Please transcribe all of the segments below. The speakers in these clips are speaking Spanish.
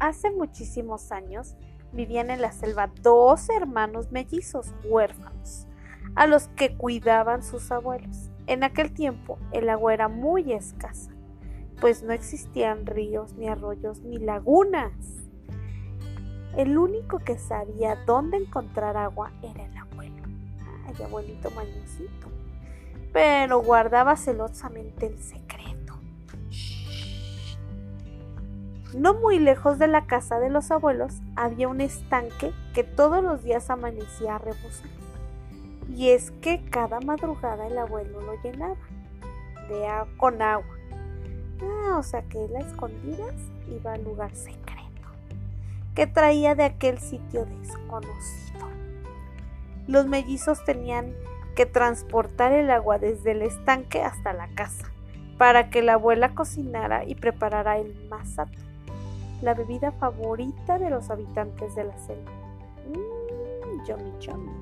Hace muchísimos años vivían en la selva dos hermanos mellizos huérfanos, a los que cuidaban sus abuelos. En aquel tiempo el agua era muy escasa, pues no existían ríos, ni arroyos, ni lagunas. El único que sabía dónde encontrar agua era el abuelo. Ay, abuelito mañosito. Pero guardaba celosamente el secreto. No muy lejos de la casa de los abuelos había un estanque que todos los días amanecía a rebosar. Y es que cada madrugada el abuelo lo llenaba de con agua. Ah, o sea que él a escondidas iba al lugar secreto que traía de aquel sitio desconocido. Los mellizos tenían que transportar el agua desde el estanque hasta la casa para que la abuela cocinara y preparara el masato la bebida favorita de los habitantes de la selva. Mmm, yummy, yummy.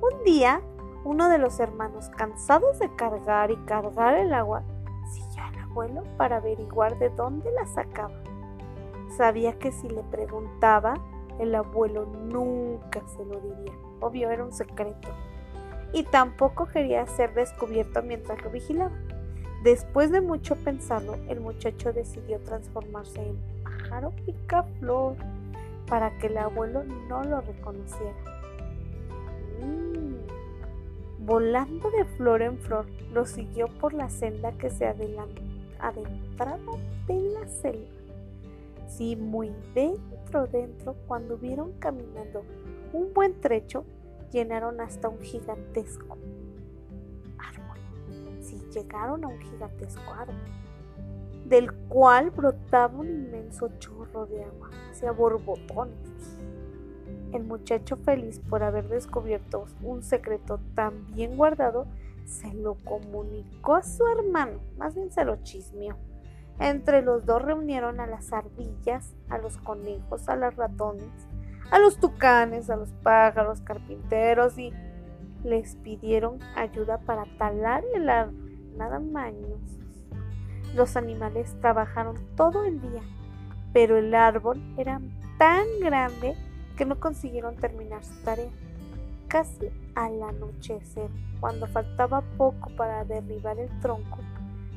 Un día, uno de los hermanos, cansados de cargar y cargar el agua, siguió al abuelo para averiguar de dónde la sacaba. Sabía que si le preguntaba, el abuelo nunca se lo diría. Obvio, era un secreto. Y tampoco quería ser descubierto mientras lo vigilaba. Después de mucho pensarlo, el muchacho decidió transformarse en picaflor para que el abuelo no lo reconociera. Mm. Volando de flor en flor, lo siguió por la senda que se adentraba de la selva. Sí, muy dentro, dentro, cuando vieron caminando un buen trecho, llenaron hasta un gigantesco árbol. Sí, llegaron a un gigantesco árbol del cual brotaba un inmenso chorro de agua, hacia borbotones. El muchacho feliz por haber descubierto un secreto tan bien guardado, se lo comunicó a su hermano, más bien se lo chismeó. Entre los dos reunieron a las ardillas, a los conejos, a los ratones, a los tucanes, a los pájaros, carpinteros y les pidieron ayuda para talar el árbol. Nada maños. Los animales trabajaron todo el día, pero el árbol era tan grande que no consiguieron terminar su tarea. Casi al anochecer, cuando faltaba poco para derribar el tronco,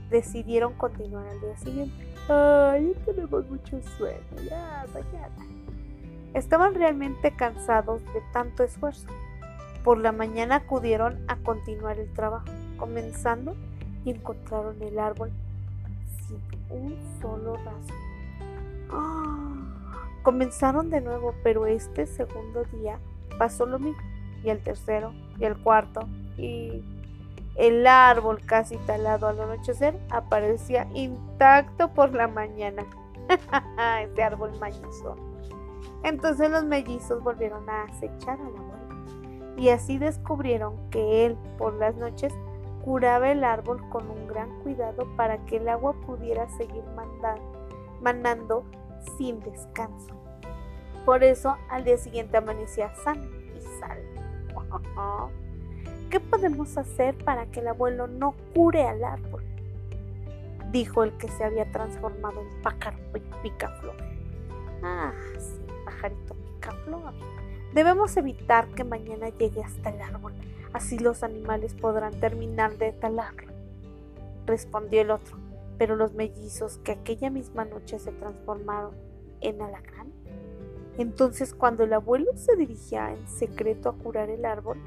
decidieron continuar al día siguiente. Ay, tenemos mucho sueño, ya, mañana. Estaban realmente cansados de tanto esfuerzo. Por la mañana acudieron a continuar el trabajo, comenzando y encontraron el árbol un solo rasgo. ¡Ah! Comenzaron de nuevo, pero este segundo día pasó lo mismo, y el tercero, y el cuarto, y el árbol casi talado al anochecer aparecía intacto por la mañana. este árbol mañoso. Entonces los mellizos volvieron a acechar a la abuela y así descubrieron que él por las noches curaba el árbol con un gran cuidado para que el agua pudiera seguir manando sin descanso. Por eso al día siguiente amanecía sano y salvo. ¿Qué podemos hacer para que el abuelo no cure al árbol? Dijo el que se había transformado en pájaro picaflor. Ah, sí, pajarito picaflor. Debemos evitar que mañana llegue hasta el árbol Así los animales podrán terminar de talarlo. Respondió el otro, pero los mellizos que aquella misma noche se transformaron en alacrán. Entonces cuando el abuelo se dirigía en secreto a curar el árbol,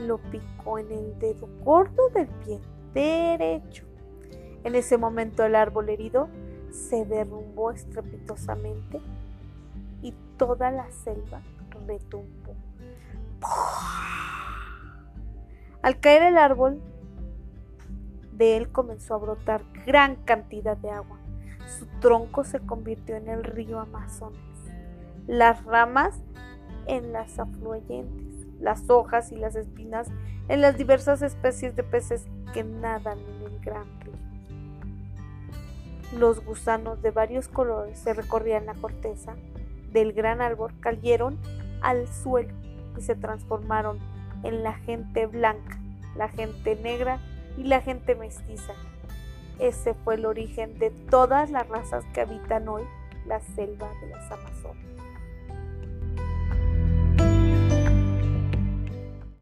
lo picó en el dedo gordo del pie derecho. En ese momento el árbol herido se derrumbó estrepitosamente toda la selva retumbó. Al caer el árbol, de él comenzó a brotar gran cantidad de agua. Su tronco se convirtió en el río Amazonas. Las ramas en las afluentes, las hojas y las espinas en las diversas especies de peces que nadan en el gran río. Los gusanos de varios colores se recorrían la corteza del gran árbol, cayeron al suelo y se transformaron en la gente blanca, la gente negra y la gente mestiza. Ese fue el origen de todas las razas que habitan hoy la selva de las Amazonas.